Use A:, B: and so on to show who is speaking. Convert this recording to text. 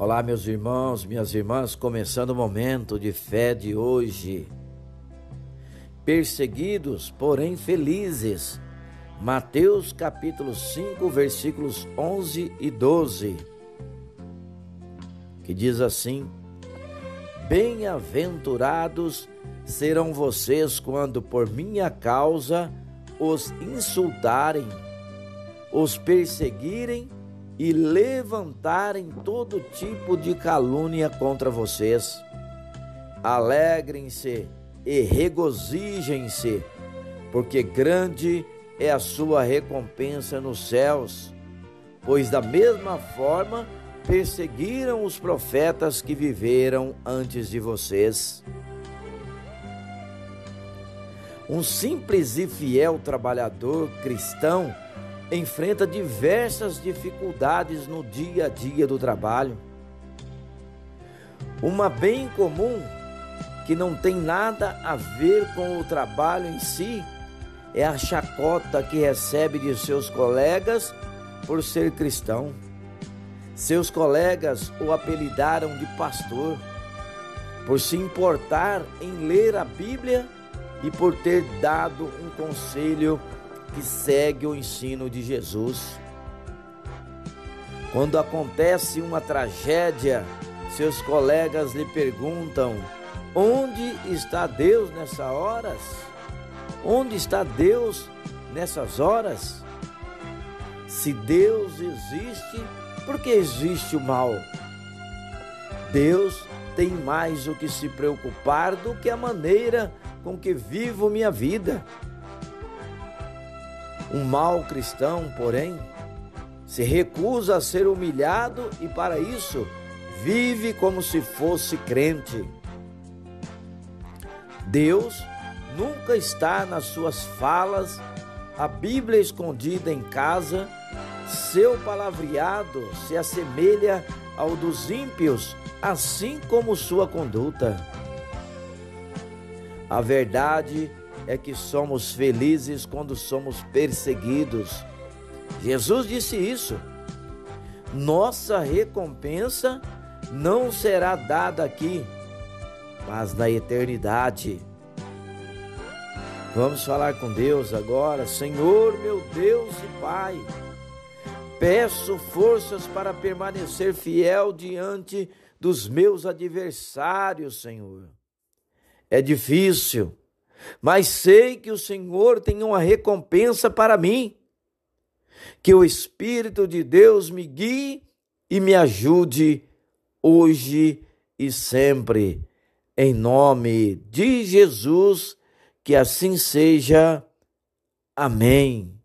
A: Olá, meus irmãos, minhas irmãs, começando o momento de fé de hoje. Perseguidos, porém felizes. Mateus capítulo 5, versículos 11 e 12. Que diz assim: Bem-aventurados serão vocês quando por minha causa os insultarem, os perseguirem e levantarem todo tipo de calúnia contra vocês. Alegrem-se e regozijem-se, porque grande é a sua recompensa nos céus, pois da mesma forma perseguiram os profetas que viveram antes de vocês. Um simples e fiel trabalhador cristão enfrenta diversas dificuldades no dia a dia do trabalho. Uma bem comum que não tem nada a ver com o trabalho em si é a chacota que recebe de seus colegas por ser cristão. Seus colegas o apelidaram de pastor por se importar em ler a Bíblia e por ter dado um conselho que segue o ensino de Jesus. Quando acontece uma tragédia, seus colegas lhe perguntam: onde está Deus nessas horas? Onde está Deus nessas horas? Se Deus existe, por que existe o mal? Deus tem mais o que se preocupar do que a maneira com que vivo minha vida. Um mau cristão, porém, se recusa a ser humilhado e, para isso, vive como se fosse crente. Deus nunca está nas suas falas, a Bíblia escondida em casa, seu palavreado se assemelha ao dos ímpios, assim como sua conduta. A verdade é que somos felizes quando somos perseguidos. Jesus disse isso. Nossa recompensa não será dada aqui, mas na eternidade. Vamos falar com Deus agora. Senhor, meu Deus e Pai, peço forças para permanecer fiel diante dos meus adversários, Senhor. É difícil, mas sei que o Senhor tem uma recompensa para mim. Que o Espírito de Deus me guie e me ajude hoje e sempre. Em nome de Jesus, que assim seja. Amém.